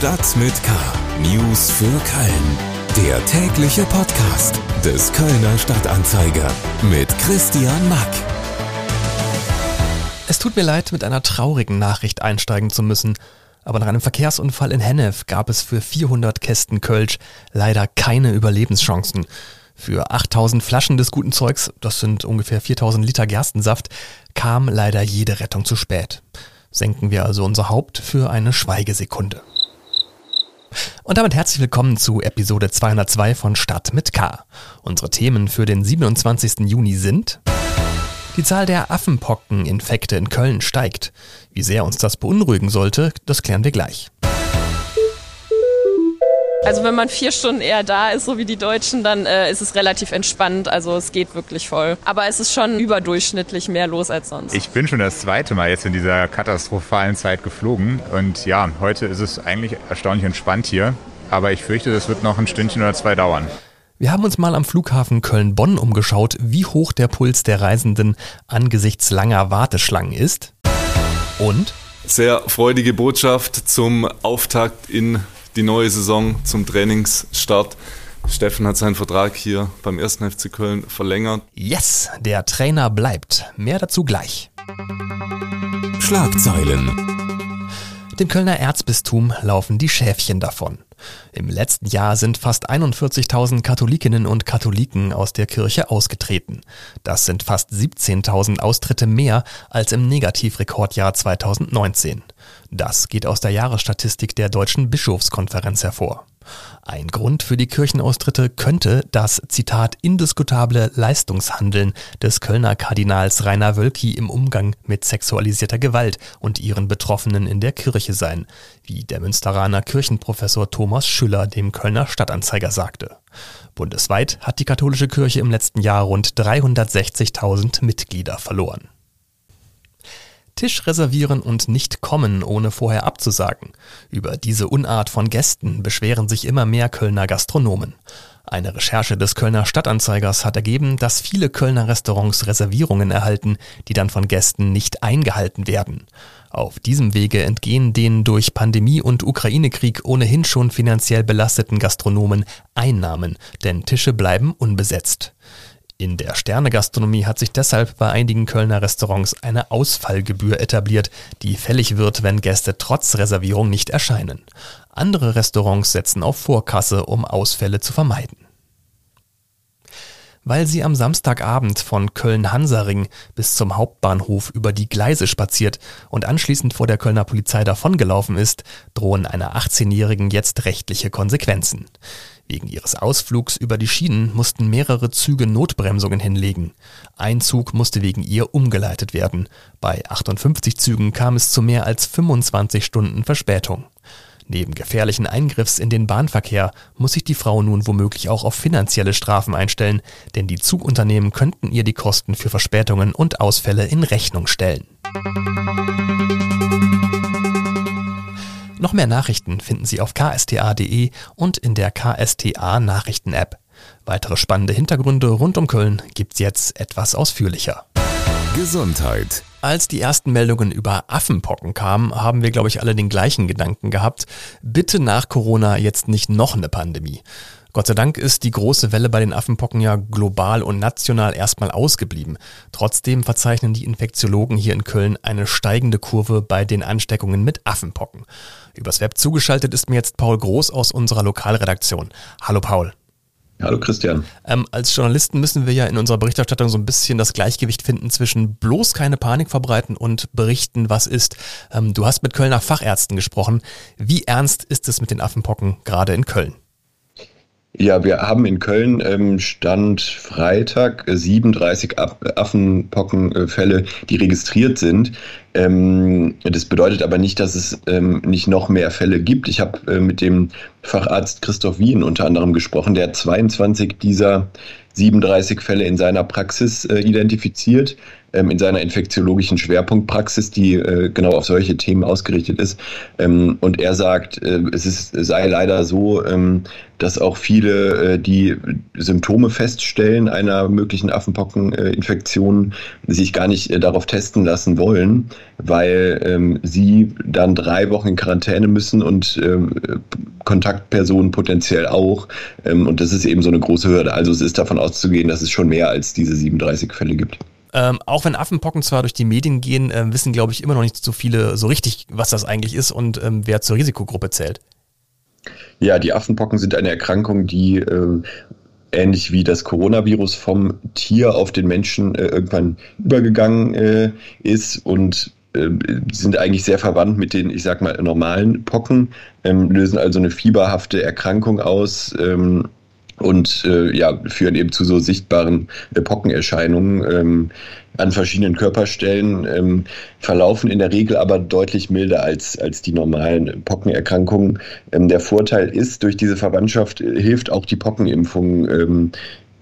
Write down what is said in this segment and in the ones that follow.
Stadt mit K. News für Köln. Der tägliche Podcast des Kölner Stadtanzeiger mit Christian Mack. Es tut mir leid, mit einer traurigen Nachricht einsteigen zu müssen. Aber nach einem Verkehrsunfall in Hennef gab es für 400 Kästen Kölsch leider keine Überlebenschancen. Für 8000 Flaschen des guten Zeugs, das sind ungefähr 4000 Liter Gerstensaft, kam leider jede Rettung zu spät. Senken wir also unser Haupt für eine Schweigesekunde. Und damit herzlich willkommen zu Episode 202 von Stadt mit K. Unsere Themen für den 27. Juni sind die Zahl der Affenpockeninfekte in Köln steigt. Wie sehr uns das beunruhigen sollte, das klären wir gleich. Also wenn man vier Stunden eher da ist, so wie die Deutschen, dann äh, ist es relativ entspannt. Also es geht wirklich voll. Aber es ist schon überdurchschnittlich mehr los als sonst. Ich bin schon das zweite Mal jetzt in dieser katastrophalen Zeit geflogen. Und ja, heute ist es eigentlich erstaunlich entspannt hier. Aber ich fürchte, das wird noch ein Stündchen oder zwei dauern. Wir haben uns mal am Flughafen Köln-Bonn umgeschaut, wie hoch der Puls der Reisenden angesichts langer Warteschlangen ist. Und? Sehr freudige Botschaft zum Auftakt in die neue Saison zum Trainingsstart. Steffen hat seinen Vertrag hier beim 1. FC Köln verlängert. Yes, der Trainer bleibt. Mehr dazu gleich. Schlagzeilen. Dem Kölner Erzbistum laufen die Schäfchen davon. Im letzten Jahr sind fast 41.000 Katholikinnen und Katholiken aus der Kirche ausgetreten. Das sind fast 17.000 Austritte mehr als im Negativrekordjahr 2019. Das geht aus der Jahresstatistik der Deutschen Bischofskonferenz hervor. Ein Grund für die Kirchenaustritte könnte das, Zitat, indiskutable Leistungshandeln des Kölner Kardinals Rainer Wölki im Umgang mit sexualisierter Gewalt und ihren Betroffenen in der Kirche sein, wie der Münsteraner Kirchenprofessor Thomas Schüller dem Kölner Stadtanzeiger sagte. Bundesweit hat die katholische Kirche im letzten Jahr rund 360.000 Mitglieder verloren. Tisch reservieren und nicht kommen, ohne vorher abzusagen. Über diese Unart von Gästen beschweren sich immer mehr Kölner Gastronomen. Eine Recherche des Kölner Stadtanzeigers hat ergeben, dass viele Kölner Restaurants Reservierungen erhalten, die dann von Gästen nicht eingehalten werden. Auf diesem Wege entgehen den durch Pandemie und Ukraine-Krieg ohnehin schon finanziell belasteten Gastronomen Einnahmen, denn Tische bleiben unbesetzt. In der Sternegastronomie hat sich deshalb bei einigen Kölner Restaurants eine Ausfallgebühr etabliert, die fällig wird, wenn Gäste trotz Reservierung nicht erscheinen. Andere Restaurants setzen auf Vorkasse, um Ausfälle zu vermeiden. Weil sie am Samstagabend von Köln-Hansaring bis zum Hauptbahnhof über die Gleise spaziert und anschließend vor der Kölner Polizei davongelaufen ist, drohen einer 18-Jährigen jetzt rechtliche Konsequenzen. Wegen ihres Ausflugs über die Schienen mussten mehrere Züge Notbremsungen hinlegen. Ein Zug musste wegen ihr umgeleitet werden. Bei 58 Zügen kam es zu mehr als 25 Stunden Verspätung. Neben gefährlichen Eingriffs in den Bahnverkehr muss sich die Frau nun womöglich auch auf finanzielle Strafen einstellen, denn die Zugunternehmen könnten ihr die Kosten für Verspätungen und Ausfälle in Rechnung stellen. Noch mehr Nachrichten finden Sie auf ksta.de und in der KSTA Nachrichten-App. Weitere spannende Hintergründe rund um Köln gibt's jetzt etwas ausführlicher. Gesundheit. Als die ersten Meldungen über Affenpocken kamen, haben wir, glaube ich, alle den gleichen Gedanken gehabt. Bitte nach Corona jetzt nicht noch eine Pandemie. Gott sei Dank ist die große Welle bei den Affenpocken ja global und national erstmal ausgeblieben. Trotzdem verzeichnen die Infektiologen hier in Köln eine steigende Kurve bei den Ansteckungen mit Affenpocken. Übers Web zugeschaltet ist mir jetzt Paul Groß aus unserer Lokalredaktion. Hallo Paul. Hallo Christian. Ähm, als Journalisten müssen wir ja in unserer Berichterstattung so ein bisschen das Gleichgewicht finden zwischen bloß keine Panik verbreiten und berichten, was ist. Ähm, du hast mit Kölner Fachärzten gesprochen. Wie ernst ist es mit den Affenpocken gerade in Köln? Ja, wir haben in Köln ähm, Stand Freitag 37 Affenpockenfälle, die registriert sind. Ähm, das bedeutet aber nicht, dass es ähm, nicht noch mehr Fälle gibt. Ich habe äh, mit dem Facharzt Christoph Wien unter anderem gesprochen, der hat 22 dieser 37 Fälle in seiner Praxis äh, identifiziert in seiner infektiologischen Schwerpunktpraxis, die äh, genau auf solche Themen ausgerichtet ist. Ähm, und er sagt, äh, es ist, sei leider so, ähm, dass auch viele, äh, die Symptome feststellen einer möglichen Affenpockeninfektion, sich gar nicht darauf testen lassen wollen, weil ähm, sie dann drei Wochen in Quarantäne müssen und Kontaktpersonen potenziell auch. Ähm, und das ist eben so eine große Hürde. Also es ist davon auszugehen, dass es schon mehr als diese 37 Fälle gibt. Ähm, auch wenn Affenpocken zwar durch die Medien gehen, äh, wissen, glaube ich, immer noch nicht so viele so richtig, was das eigentlich ist und ähm, wer zur Risikogruppe zählt. Ja, die Affenpocken sind eine Erkrankung, die äh, ähnlich wie das Coronavirus vom Tier auf den Menschen äh, irgendwann übergegangen äh, ist und äh, sind eigentlich sehr verwandt mit den, ich sag mal, normalen Pocken, ähm, lösen also eine fieberhafte Erkrankung aus. Ähm, und äh, ja, führen eben zu so sichtbaren Pockenerscheinungen ähm, an verschiedenen Körperstellen, ähm, verlaufen in der Regel aber deutlich milder als, als die normalen Pockenerkrankungen. Ähm, der Vorteil ist, durch diese Verwandtschaft äh, hilft auch die Pockenimpfung ähm,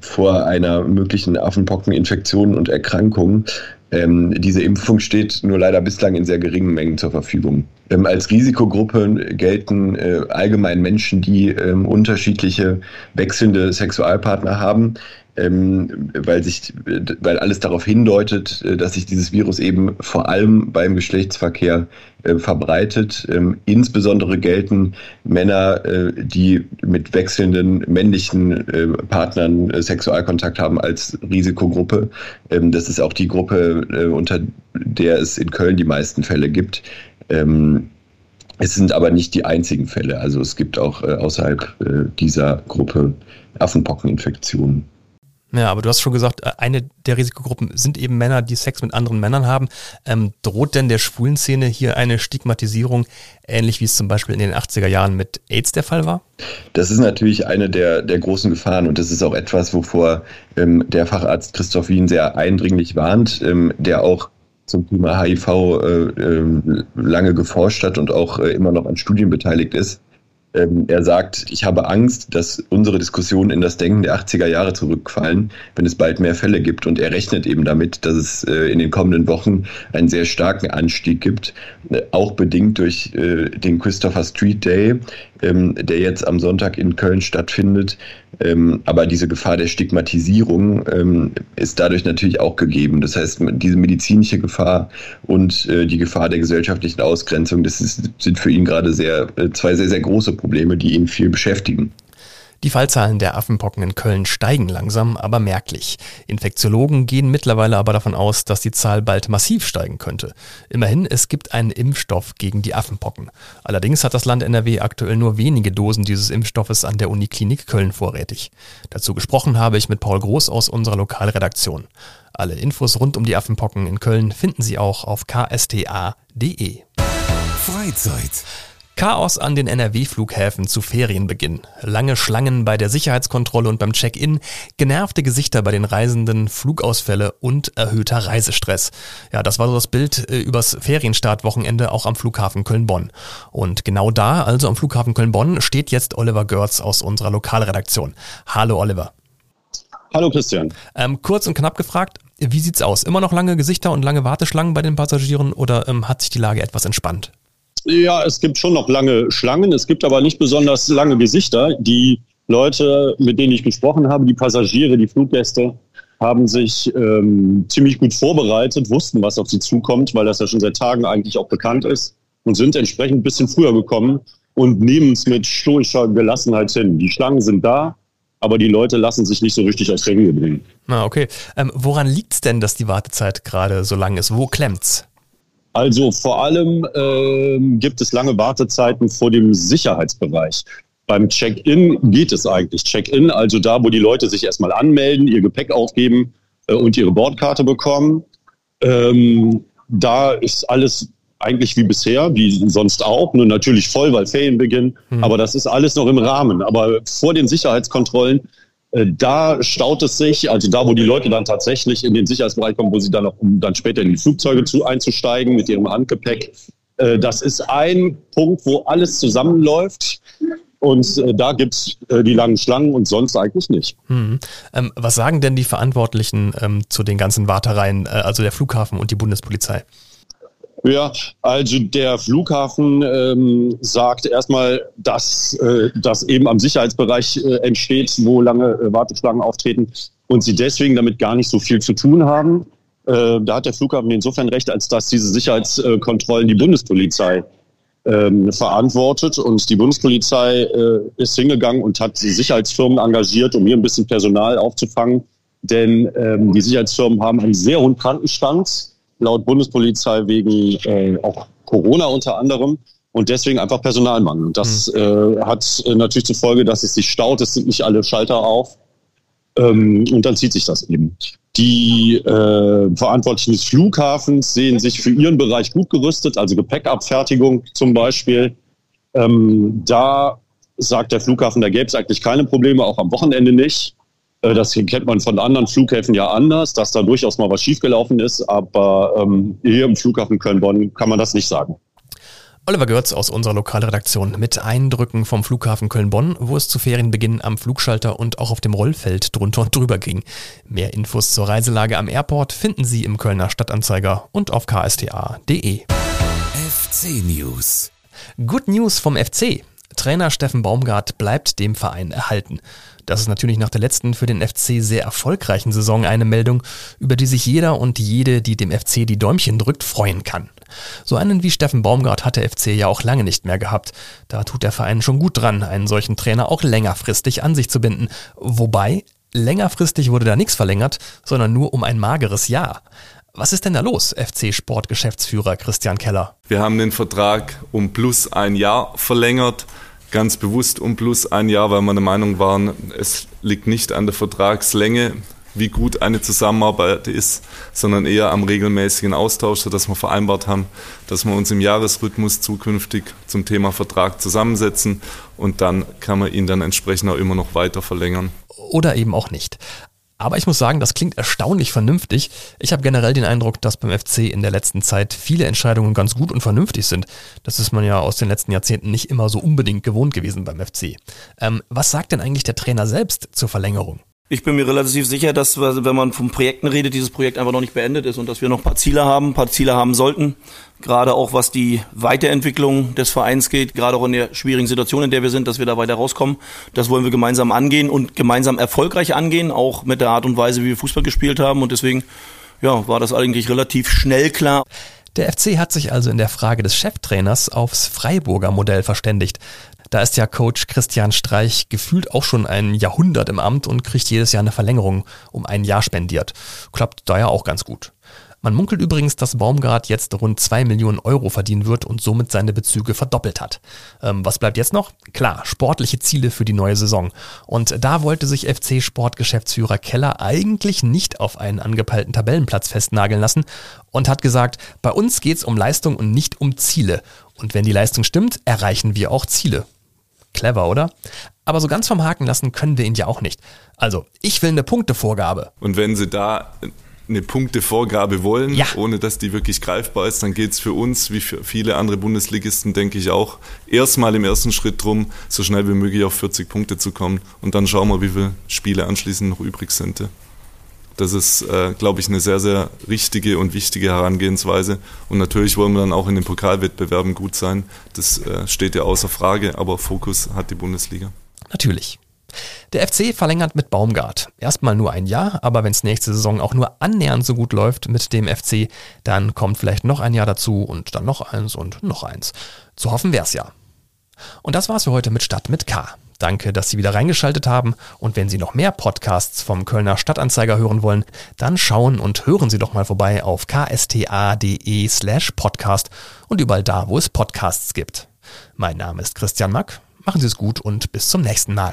vor einer möglichen Affenpockeninfektion und Erkrankung. Ähm, diese Impfung steht nur leider bislang in sehr geringen Mengen zur Verfügung. Ähm, als Risikogruppe gelten äh, allgemein Menschen, die ähm, unterschiedliche wechselnde Sexualpartner haben, ähm, weil sich, weil alles darauf hindeutet, äh, dass sich dieses Virus eben vor allem beim Geschlechtsverkehr äh, verbreitet. Ähm, insbesondere gelten Männer, äh, die mit wechselnden männlichen äh, Partnern äh, Sexualkontakt haben, als Risikogruppe. Ähm, das ist auch die Gruppe, äh, unter der es in Köln die meisten Fälle gibt. Ähm, es sind aber nicht die einzigen Fälle. Also es gibt auch außerhalb dieser Gruppe Affenpockeninfektionen. Ja, aber du hast schon gesagt, äh, eine der Risikogruppen sind eben Männer, die Sex mit anderen Männern haben. Ähm, droht denn der schwulen Szene hier eine Stigmatisierung, ähnlich wie es zum Beispiel in den 80er Jahren mit AIDS der Fall war? Das ist natürlich eine der, der großen Gefahren und das ist auch etwas, wovor ähm, der Facharzt Christoph Wien sehr eindringlich warnt, ähm, der auch zum Thema HIV äh, äh, lange geforscht hat und auch äh, immer noch an Studien beteiligt ist. Ähm, er sagt, ich habe Angst, dass unsere Diskussionen in das Denken der 80er Jahre zurückfallen, wenn es bald mehr Fälle gibt. Und er rechnet eben damit, dass es äh, in den kommenden Wochen einen sehr starken Anstieg gibt, äh, auch bedingt durch äh, den Christopher Street Day, ähm, der jetzt am Sonntag in Köln stattfindet. Ähm, aber diese Gefahr der Stigmatisierung ähm, ist dadurch natürlich auch gegeben. Das heißt, diese medizinische Gefahr und äh, die Gefahr der gesellschaftlichen Ausgrenzung, das ist, sind für ihn gerade sehr, äh, zwei sehr, sehr große Probleme, die ihn viel beschäftigen. Die Fallzahlen der Affenpocken in Köln steigen langsam, aber merklich. Infektiologen gehen mittlerweile aber davon aus, dass die Zahl bald massiv steigen könnte. Immerhin, es gibt einen Impfstoff gegen die Affenpocken. Allerdings hat das Land NRW aktuell nur wenige Dosen dieses Impfstoffes an der Uniklinik Köln vorrätig. Dazu gesprochen habe ich mit Paul Groß aus unserer Lokalredaktion. Alle Infos rund um die Affenpocken in Köln finden Sie auch auf ksta.de. Freizeit. Chaos an den NRW-Flughäfen zu Ferienbeginn. Lange Schlangen bei der Sicherheitskontrolle und beim Check-in, genervte Gesichter bei den Reisenden, Flugausfälle und erhöhter Reisestress. Ja, das war so das Bild äh, übers Ferienstartwochenende auch am Flughafen Köln-Bonn. Und genau da, also am Flughafen Köln-Bonn, steht jetzt Oliver Görz aus unserer Lokalredaktion. Hallo Oliver. Hallo Christian. Ähm, kurz und knapp gefragt, wie sieht's aus? Immer noch lange Gesichter und lange Warteschlangen bei den Passagieren oder ähm, hat sich die Lage etwas entspannt? Ja, es gibt schon noch lange Schlangen. Es gibt aber nicht besonders lange Gesichter. Die Leute, mit denen ich gesprochen habe, die Passagiere, die Fluggäste, haben sich ähm, ziemlich gut vorbereitet, wussten, was auf sie zukommt, weil das ja schon seit Tagen eigentlich auch bekannt ist und sind entsprechend ein bisschen früher gekommen und nehmen es mit stoischer Gelassenheit hin. Die Schlangen sind da, aber die Leute lassen sich nicht so richtig aus Regeln bringen. Na, okay. Ähm, woran liegt's denn, dass die Wartezeit gerade so lang ist? Wo klemmt's? Also vor allem ähm, gibt es lange Wartezeiten vor dem Sicherheitsbereich. Beim Check-in geht es eigentlich. Check-in, also da, wo die Leute sich erstmal anmelden, ihr Gepäck aufgeben äh, und ihre Bordkarte bekommen. Ähm, da ist alles eigentlich wie bisher, wie sonst auch, nur natürlich voll, weil Ferien beginnen. Mhm. Aber das ist alles noch im Rahmen. Aber vor den Sicherheitskontrollen da staut es sich, also da, wo die Leute dann tatsächlich in den Sicherheitsbereich kommen, wo sie dann auch, um dann später in die Flugzeuge zu, einzusteigen mit ihrem Handgepäck. Äh, das ist ein Punkt, wo alles zusammenläuft. Und äh, da gibt's äh, die langen Schlangen und sonst eigentlich nicht. Hm. Ähm, was sagen denn die Verantwortlichen ähm, zu den ganzen Wartereien, äh, also der Flughafen und die Bundespolizei? Ja, also der Flughafen ähm, sagt erstmal, dass äh, das eben am Sicherheitsbereich äh, entsteht, wo lange äh, Warteschlangen auftreten und sie deswegen damit gar nicht so viel zu tun haben. Äh, da hat der Flughafen insofern recht, als dass diese Sicherheitskontrollen die Bundespolizei ähm, verantwortet. Und die Bundespolizei äh, ist hingegangen und hat Sicherheitsfirmen engagiert, um hier ein bisschen Personal aufzufangen, denn ähm, die Sicherheitsfirmen haben einen sehr hohen Krankenstand laut Bundespolizei wegen äh, auch Corona unter anderem und deswegen einfach Personalmangel. Und das mhm. äh, hat äh, natürlich zur Folge, dass es sich staut. Es sind nicht alle Schalter auf. Ähm, und dann zieht sich das eben. Die äh, Verantwortlichen des Flughafens sehen sich für ihren Bereich gut gerüstet, also Gepäckabfertigung zum Beispiel. Ähm, da sagt der Flughafen, da gäbe es eigentlich keine Probleme, auch am Wochenende nicht. Äh, das kennt man von anderen Flughäfen ja anders, dass da durchaus mal was schiefgelaufen ist, aber ähm, hier im Flughafen Köln-Bonn kann man das nicht sagen. Oliver Görz aus unserer Lokalredaktion mit Eindrücken vom Flughafen Köln-Bonn, wo es zu Ferienbeginn am Flugschalter und auch auf dem Rollfeld drunter und drüber ging. Mehr Infos zur Reiselage am Airport finden Sie im Kölner Stadtanzeiger und auf ksta.de. FC News. Good News vom FC. Trainer Steffen Baumgart bleibt dem Verein erhalten. Das ist natürlich nach der letzten für den FC sehr erfolgreichen Saison eine Meldung, über die sich jeder und jede, die dem FC die Däumchen drückt, freuen kann. So einen wie Steffen Baumgart hat der FC ja auch lange nicht mehr gehabt. Da tut der Verein schon gut dran, einen solchen Trainer auch längerfristig an sich zu binden. Wobei, längerfristig wurde da nichts verlängert, sondern nur um ein mageres Jahr. Was ist denn da los, FC-Sportgeschäftsführer Christian Keller? Wir haben den Vertrag um plus ein Jahr verlängert ganz bewusst um plus ein Jahr, weil wir der Meinung waren, es liegt nicht an der Vertragslänge, wie gut eine Zusammenarbeit ist, sondern eher am regelmäßigen Austausch, sodass wir vereinbart haben, dass wir uns im Jahresrhythmus zukünftig zum Thema Vertrag zusammensetzen und dann kann man ihn dann entsprechend auch immer noch weiter verlängern. Oder eben auch nicht. Aber ich muss sagen, das klingt erstaunlich vernünftig. Ich habe generell den Eindruck, dass beim FC in der letzten Zeit viele Entscheidungen ganz gut und vernünftig sind. Das ist man ja aus den letzten Jahrzehnten nicht immer so unbedingt gewohnt gewesen beim FC. Ähm, was sagt denn eigentlich der Trainer selbst zur Verlängerung? Ich bin mir relativ sicher, dass wenn man von Projekten redet, dieses Projekt einfach noch nicht beendet ist und dass wir noch ein paar Ziele haben, ein paar Ziele haben sollten. Gerade auch was die Weiterentwicklung des Vereins geht, gerade auch in der schwierigen Situation, in der wir sind, dass wir da weiter rauskommen. Das wollen wir gemeinsam angehen und gemeinsam erfolgreich angehen, auch mit der Art und Weise, wie wir Fußball gespielt haben. Und deswegen, ja, war das eigentlich relativ schnell klar. Der FC hat sich also in der Frage des Cheftrainers aufs Freiburger Modell verständigt. Da ist ja Coach Christian Streich gefühlt auch schon ein Jahrhundert im Amt und kriegt jedes Jahr eine Verlängerung um ein Jahr spendiert. Klappt da ja auch ganz gut. Man munkelt übrigens, dass Baumgart jetzt rund zwei Millionen Euro verdienen wird und somit seine Bezüge verdoppelt hat. Ähm, was bleibt jetzt noch? Klar, sportliche Ziele für die neue Saison. Und da wollte sich FC-Sportgeschäftsführer Keller eigentlich nicht auf einen angepeilten Tabellenplatz festnageln lassen und hat gesagt, bei uns geht's um Leistung und nicht um Ziele. Und wenn die Leistung stimmt, erreichen wir auch Ziele. Clever, oder? Aber so ganz vom Haken lassen können wir ihn ja auch nicht. Also, ich will eine Punktevorgabe. Und wenn Sie da eine Punktevorgabe wollen, ja. ohne dass die wirklich greifbar ist, dann geht es für uns, wie für viele andere Bundesligisten, denke ich auch, erstmal im ersten Schritt drum, so schnell wie möglich auf 40 Punkte zu kommen. Und dann schauen wir, wie viele Spiele anschließend noch übrig sind. Das ist, äh, glaube ich, eine sehr, sehr richtige und wichtige Herangehensweise. Und natürlich wollen wir dann auch in den Pokalwettbewerben gut sein. Das äh, steht ja außer Frage, aber Fokus hat die Bundesliga. Natürlich. Der FC verlängert mit Baumgart. Erstmal nur ein Jahr, aber wenn es nächste Saison auch nur annähernd so gut läuft mit dem FC, dann kommt vielleicht noch ein Jahr dazu und dann noch eins und noch eins. Zu hoffen wär's ja. Und das war's für heute mit Stadt mit K. Danke, dass Sie wieder reingeschaltet haben und wenn Sie noch mehr Podcasts vom Kölner Stadtanzeiger hören wollen, dann schauen und hören Sie doch mal vorbei auf ksta.de slash podcast und überall da, wo es Podcasts gibt. Mein Name ist Christian Mack, machen Sie es gut und bis zum nächsten Mal.